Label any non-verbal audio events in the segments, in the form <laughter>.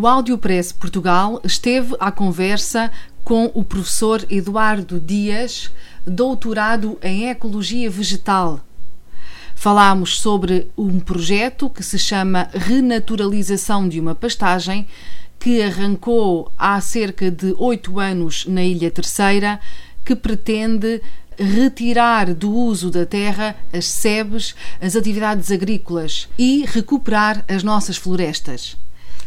O Audiopress Portugal esteve à conversa com o professor Eduardo Dias, doutorado em Ecologia Vegetal. Falámos sobre um projeto que se chama Renaturalização de uma Pastagem, que arrancou há cerca de oito anos na Ilha Terceira, que pretende retirar do uso da terra as sebes, as atividades agrícolas e recuperar as nossas florestas.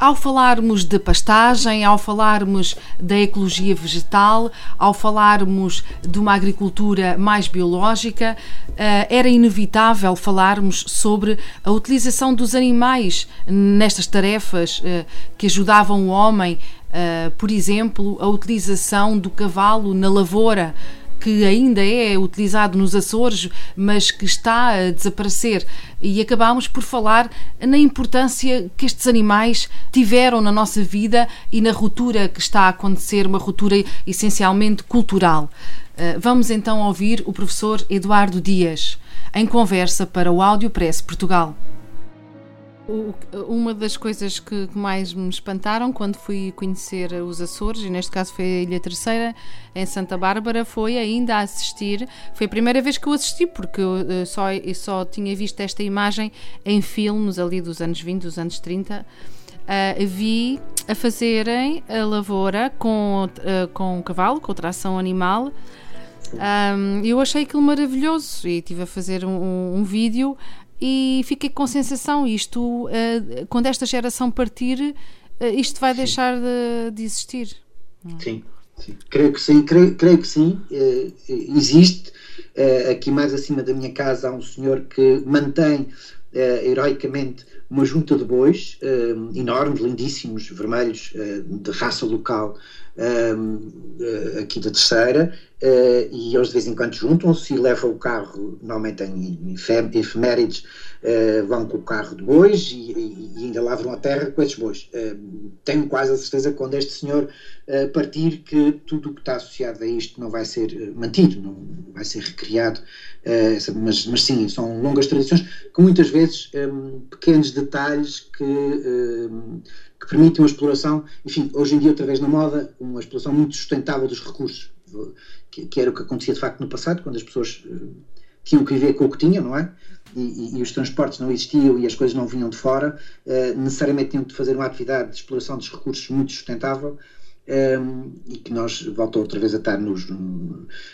Ao falarmos de pastagem, ao falarmos da ecologia vegetal, ao falarmos de uma agricultura mais biológica, eh, era inevitável falarmos sobre a utilização dos animais nestas tarefas eh, que ajudavam o homem, eh, por exemplo, a utilização do cavalo na lavoura que ainda é utilizado nos Açores, mas que está a desaparecer. E acabámos por falar na importância que estes animais tiveram na nossa vida e na ruptura que está a acontecer, uma ruptura essencialmente cultural. Eh, vamos então ouvir o professor Eduardo Dias, em conversa para o Áudio Press Portugal uma das coisas que mais me espantaram quando fui conhecer os Açores, e neste caso foi a Ilha Terceira, em Santa Bárbara, foi ainda a assistir. Foi a primeira vez que eu assisti, porque eu eh, só, eu só tinha visto esta imagem em filmes ali dos anos 20, dos anos 30. Uh, eh, vi a fazerem a lavoura com, uh, com cavalo, com tração animal. Um, eu achei aquilo maravilhoso e estive a fazer um, um vídeo e fiquei com a sensação isto uh, quando esta geração partir uh, isto vai sim. deixar de, de existir. Sim, sim, creio que sim creio, creio que sim. Uh, existe aqui mais acima da minha casa há um senhor que mantém heroicamente uma junta de bois enormes, lindíssimos, vermelhos de raça local aqui da terceira Uh, e eles de vez em quando juntam-se e levam o carro, normalmente em efemérides, uh, vão com o carro de bois e, e, ainda lavram a terra com esses bois. Uh, tenho quase a certeza que quando este senhor partir que tudo o que está associado a isto não vai ser mantido, não vai ser recriado, mas, mas, sim, são longas tradições com muitas vezes um, pequenos detalhes que, um, que permitem uma exploração, enfim, hoje em dia outra vez na moda, uma exploração muito sustentável dos recursos que, que, era o que acontecia de facto no passado, quando as pessoas uh, tinham que viver com o que tinham, não é? E, e, e, os transportes não existiam e as coisas não vinham de fora, uh, necessariamente tinham que fazer uma atividade de exploração dos recursos muito sustentável. Um, ehm, e que nós voltou outra vez a estar nos,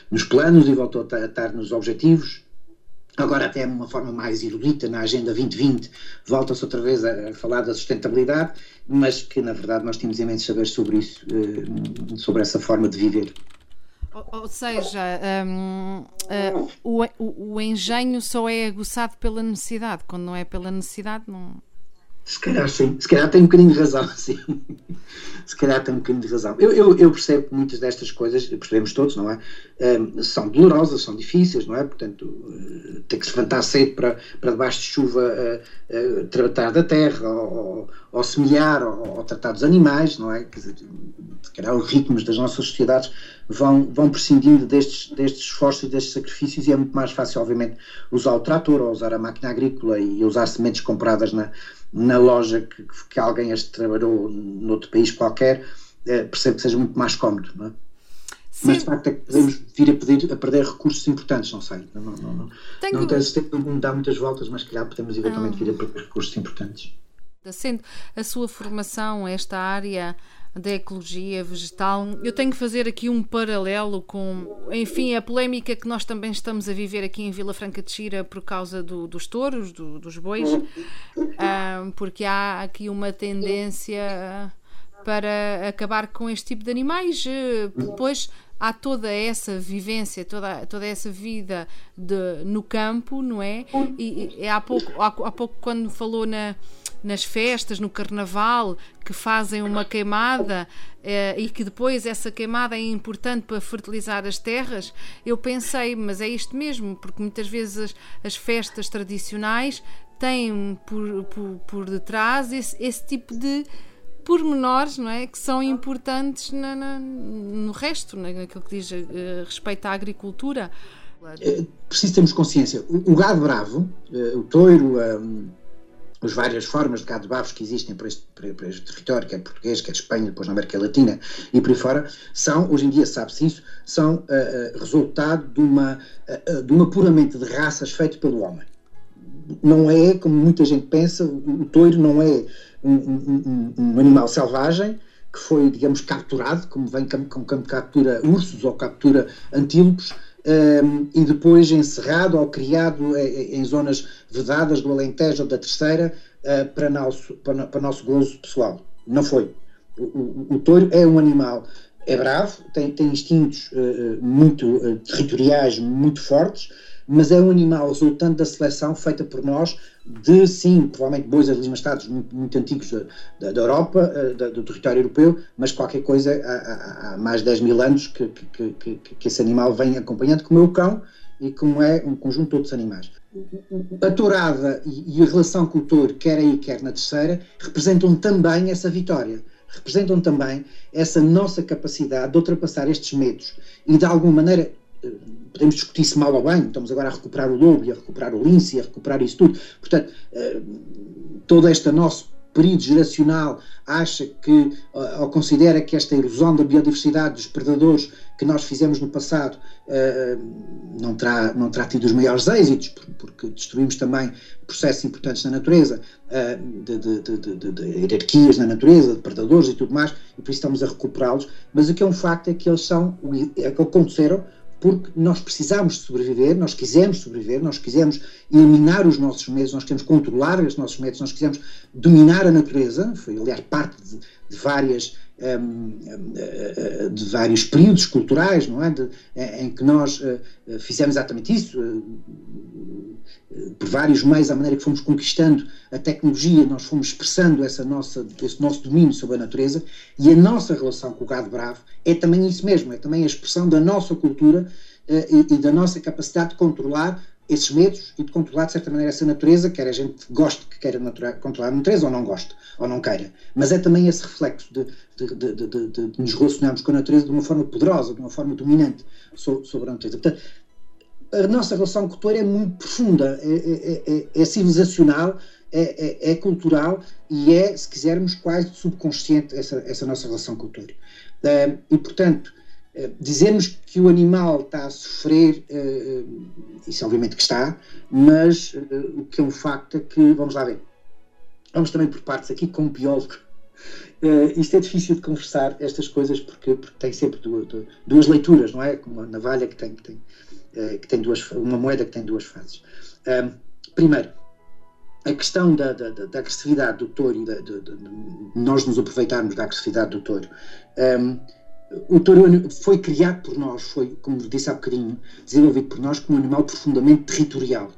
nos planos e voltou a estar nos objetivos agora até de uma forma mais erudita na Agenda 2020, volta-se outra vez a, falar da sustentabilidade, mas que na verdade nós tínhamos imenso saber sobre isso, eh, sobre essa forma de viver. Ou, seja, um, uh, o, o, o, engenho só é aguçado pela necessidade, quando não é pela necessidade, não. Se calhar sim, se calhar tem um bocadinho de razão, <laughs> sim. Se calhar tem um bocadinho de razão. Eu, eu, eu percebo que muitas destas coisas, percebemos todos, não é? Um, são dolorosas, são difíceis, não é? Portanto, uh, ter que se levantar cedo para, para debaixo de chuva uh, uh, tratar da terra, ou, ou semear, ou, ou, tratar dos animais, não é? Quer dizer, se calhar os ritmos das nossas sociedades vão, vão prescindindo destes, destes esforços e destes sacrifícios e é muito mais fácil, obviamente, usar o trator ou usar a máquina agrícola e usar sementes compradas na, na loja que, que alguém as trabalhou noutro país qualquer, é, percebe que seja muito mais cómodo, não é? Sim. Mas de facto é que podemos vir a, pedir, a perder recursos importantes, não sei. Não, não, não, Tenho... não esse tempo de dar muitas voltas, mas calhar podemos eventualmente vir a perder recursos importantes. Sendo a sua formação, esta área da ecologia vegetal. Eu tenho que fazer aqui um paralelo com, enfim, a polémica que nós também estamos a viver aqui em Vila Franca de Xira por causa do, dos touros, do, dos bois, ah, porque há aqui uma tendência para acabar com este tipo de animais. Depois há toda essa vivência, toda, toda essa vida de, no campo, não é? E, e há, pouco, há, há pouco, quando falou na nas festas, no carnaval, que fazem uma queimada eh, e que depois essa queimada é importante para fertilizar as terras, eu pensei, mas é isto mesmo, porque muitas vezes as, as festas tradicionais têm por, por, por detrás esse, esse tipo de pormenores não é? que são importantes na, na, no resto, naquilo que diz uh, respeito à agricultura. É preciso termos consciência. O, o gado bravo, uh, o touro, um, as várias formas de gado bravos que existem para este, para, para este, território, quer português, quer Espanha, depois na América Latina e por aí fora, são, hoje em dia sabe-se isso, são uh, resultado de, uma, de um apuramento de raças feito pelo homem não é, como muita gente pensa, o, o toiro não é um, um, um, animal selvagem que foi, digamos, capturado, como vem como, como captura ursos ou captura antílopes, um, e depois encerrado ou criado em, em, zonas vedadas do Alentejo ou da Terceira uh, para, nosso, para, para nosso gozo pessoal. Não foi. O, o, o touro é um animal, é bravo, tem, tem instintos uh, muito uh, territoriais muito fortes, mas é um animal resultante da seleção feita por nós de, sim, provavelmente bois estados muito, muito antigos da, da Europa, eh, da, do território europeu, mas qualquer coisa há, há, mais de 10 mil anos que, que, que, que, esse animal vem acompanhando, como é o cão e como é um conjunto de outros animais. A tourada e, e a relação com o touro, quer aí, quer na terceira, representam também essa vitória representam também essa nossa capacidade de ultrapassar estes medos e de alguma maneira podemos discutir se mal ou bem, estamos agora a recuperar o lobo e a recuperar o lince e a recuperar isso tudo. Portanto, eh, todo este nosso período geracional acha que, ou considera que esta erosão da biodiversidade dos predadores que nós fizemos no passado eh, não, terá, não terá tido os maiores êxitos, porque destruímos também processos importantes na natureza, eh, de, de, de, de, hierarquias na natureza, de predadores e tudo mais, e por isso estamos a recuperá-los, mas o que é um facto é que eles são, é que aconteceram porque nós precisamos sobreviver, nós quisemos sobreviver, nós quisemos eliminar os nossos medos, nós queremos controlar os nossos medos, nós quisemos dominar a natureza, foi aliás parte de, de várias de vários períodos culturais, não é? De, em que nós uh, fizemos exatamente isso, uh, por vários meios, à maneira que fomos conquistando a tecnologia, nós fomos expressando essa nossa, esse nosso domínio sobre a natureza e a nossa relação com o gado bravo é também isso mesmo, é também a expressão da nossa cultura e, e, da nossa capacidade de controlar esses medos e de controlar de certa maneira essa natureza, quer a gente goste que queira controlar a natureza ou não goste, ou não queira. Mas é também esse reflexo de, de, de, de, nos relacionarmos com a natureza de uma forma poderosa, de uma forma dominante sobre a natureza. Portanto, a nossa relação com o touro é muito profunda, é, é, é, é civilizacional, é, é, cultural e é, se quisermos, quase subconsciente essa, essa nossa relação com o touro. Uh, e, portanto, uh, dizermos que o animal está a sofrer, uh, isso obviamente que está, mas o que é um facto é que, vamos lá ver, vamos também por partes aqui, como biólogo, isto é difícil de conversar, estas coisas, porque, porque tem sempre duas, duas, leituras, não é? Como navalha que tem, que tem eh, que tem duas, uma moeda que tem duas faces. Primeiro, a questão da, da, da, agressividade do touro e de, de, de, nós nos aproveitarmos da agressividade do touro. O touro foi criado por nós, foi, como disse há bocadinho, desenvolvido por nós como um animal profundamente territorial.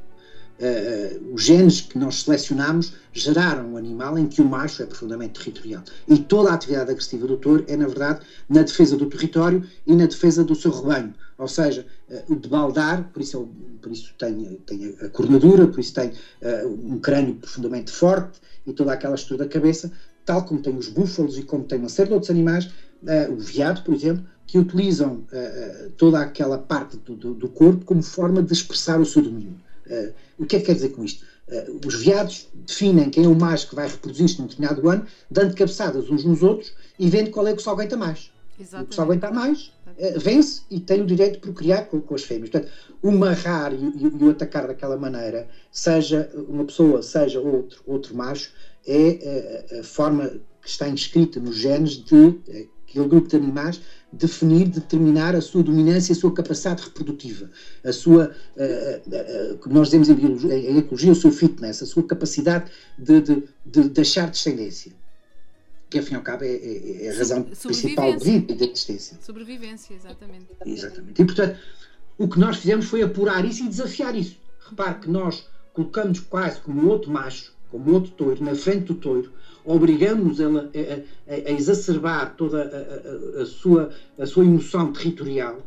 Uh, os genes que nós selecionamos geraram um animal em que o macho é profundamente territorial. E toda a atividade agressiva do touro é, na verdade, na defesa do território e na defesa do seu rebanho. Ou seja, uh, o de baldar, por isso, ele, por isso tem, tem a cornadura, por isso tem um crânio profundamente forte e toda aquela estrutura da cabeça, tal como tem os búfalos e como tem uma série de outros animais, o veado, por exemplo, que utilizam toda aquela parte do, do, do corpo como forma de expressar o seu domínio. Uh, o que é que quer dizer com isto? Uh, os veados definem quem é o macho que vai reproduzir-se num determinado ano, dando cabeçadas uns nos outros e vendo qual é que se aguenta mais. Exatamente. O que se aguenta mais uh, vence e tem o direito de procriar com, com as fêmeas. Portanto, o marrar e, e, e, o atacar daquela maneira, seja uma pessoa, seja outro, outro macho, é a forma que está inscrita nos genes de aquele grupo de animais definir, determinar a sua dominância, a sua capacidade reprodutiva, a sua, uh, uh, como nós dizemos em, biologia, em ecologia, o seu fitness, a sua capacidade de, de, de deixar descendência. Que, ao fim e ao cabo, é, é, é a razão principal de vida e de existência. Sobrevivência, exatamente. Exatamente. E, portanto, o que nós fizemos foi apurar isso e desafiar isso. Repare que nós colocamos quase como outro macho como outro touro, na frente do touro, obrigamos ela a, a, a exacerbar toda a, a, sua, a sua emoção territorial,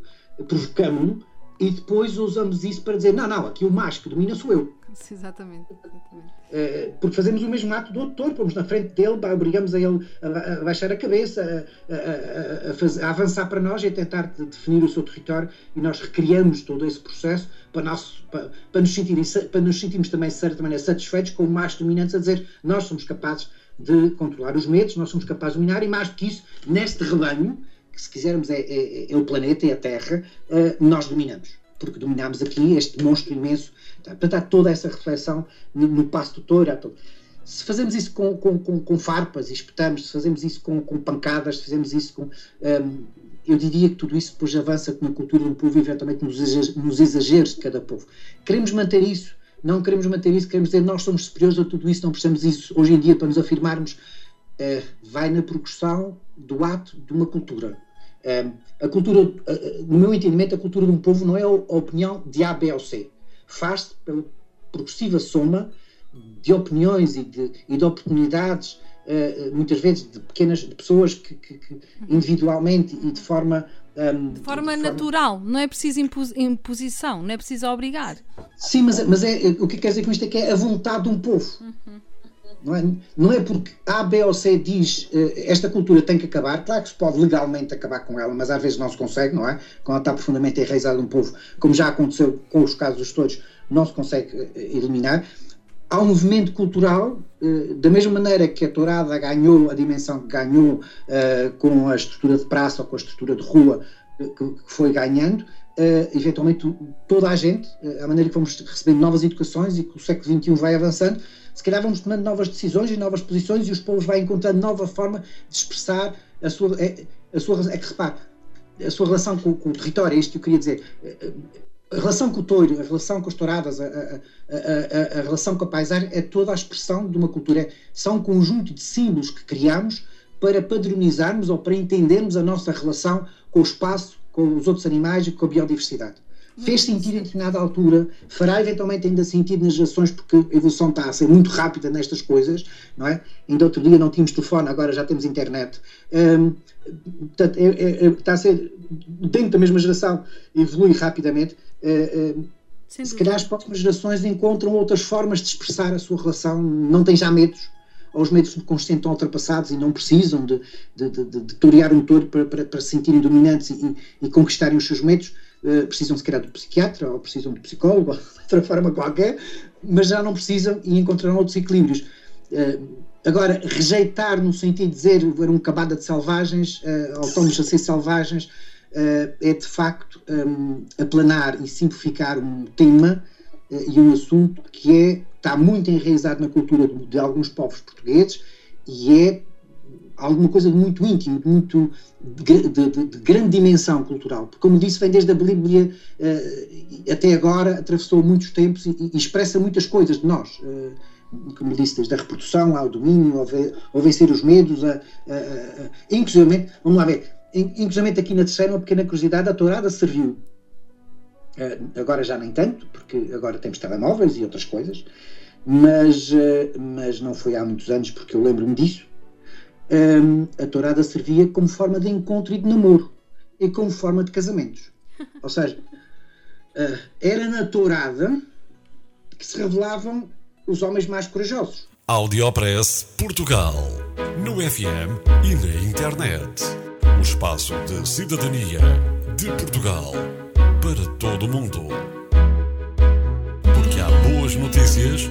provocamos-no e depois usamos isso para dizer: não, não, aqui o macho que domina sou eu. Exatamente. exatamente. Uh, porque fazemos o mesmo ato do doutor, pomos na frente dele, obrigamos a ele a, a baixar a cabeça, a, a, fazer, a, avançar para nós e a tentar de, definir o seu território e nós recriamos todo esse processo para, nós, para, para, nos, sentir, para nos sentirmos também, de certa maneira, satisfeitos com o macho dominante a dizer nós somos capazes de controlar os medos, nós somos capazes de dominar e mais do que isso, neste rebanho, se quisermos é, é, é o planeta, é a Terra, uh, nós dominamos. Porque dominamos aqui este monstro imenso. Portanto, há toda essa reflexão no, no passo do touro. Se fazemos isso com, com, com, com, farpas e espetamos, se fazemos isso com, com pancadas, se fazemos isso com. Um, eu diria que tudo isso depois avança na cultura do povo e eventualmente nos exageros, nos exageros de cada povo. Queremos manter isso, não queremos manter isso, queremos dizer nós somos superiores a tudo isso, não precisamos isso hoje em dia para nos afirmarmos vai na progressão do ato de uma cultura. Uh, a cultura, uh, no meu entendimento, a cultura de um povo não é a opinião de A, B ou C. Faz-se pela progressiva soma de opiniões e de, e de oportunidades, muitas vezes de pequenas de pessoas que, que, que individualmente e de forma um, de forma de natural, forma... não é preciso impos imposição, não é preciso obrigar. Sim, mas, mas é, o que quer dizer com isto é que é a vontade de um povo. Uhum. Não é, não é porque A, B ou C diz uh, esta cultura tem que acabar, claro que se pode legalmente acabar com ela, mas às vezes não se consegue, não é? Quando ela está profundamente enraizada num povo, como já aconteceu com os casos dos todos, não se consegue uh, eliminar. Há um movimento cultural, uh, da mesma maneira que a tourada ganhou a dimensão que ganhou com a estrutura de praça ou com a estrutura de rua que, que foi ganhando, Uh, eventualmente toda a gente, uh, a maneira que vamos recebendo novas educações e que o século XXI vai avançando, se calhar vamos tomando novas decisões e novas posições e os povos vão encontrando nova forma de expressar a sua. É, a sua é que repare, a sua relação com, com, o território, é isto que eu queria dizer. A relação com o touro, a relação com as touradas, a, a, a, relação com a paisagem é toda a expressão de uma cultura. São um conjunto de símbolos que criamos para padronizarmos ou para entendermos a nossa relação com o espaço, com os outros animais e com a biodiversidade fez sentido em determinada altura, fará eventualmente ainda sentido nas gerações, porque a evolução está a ser muito rápida nestas coisas, não é? Ainda outro dia não tínhamos telefone, agora já temos internet. Um, portanto, é, é, é, está a ser, dentro da mesma geração, evolui rapidamente. Uh, uh, se calhar as próximas gerações encontram outras formas de expressar a sua relação, não têm já medos, ou os medos subconscientes estão ultrapassados e não precisam de, de, de, de, torear um touro para, para, para se sentirem dominantes e, e conquistarem os seus medos precisam se calhar de psiquiatra ou precisam de psicólogo, <laughs> ou de outra forma qualquer, mas já não precisam e encontrarão outros equilíbrios. Uh, agora, rejeitar no sentido de dizer era um cabada de selvagens, uh, ou estamos a ser selvagens, é de facto aplanar e simplificar um tema e um assunto que é, está muito enraizado na cultura de alguns povos portugueses e é alguma coisa de muito íntimo, de muito de, de, de, grande dimensão cultural, porque como disse, vem desde a Bíblia uh, até agora, atravessou muitos tempos e, e, expressa muitas coisas de nós. Uh, como disse, desde a reprodução ao domínio, ao, ao vencer os medos, a, a, a, inclusivamente, vamos lá ver, inclusivamente aqui na terceira, uma pequena curiosidade, a tourada serviu, uh, agora já nem tanto, porque agora temos telemóveis e outras coisas, mas, mas não foi há muitos anos, porque eu lembro-me disso, um, a tourada servia como forma de encontro e de namoro e como forma de casamentos. <laughs> Ou seja, uh, era na tourada que se revelavam os homens mais corajosos. Audiopress Portugal. No FM e na internet. O espaço de cidadania de Portugal para todo o mundo. Porque há boas notícias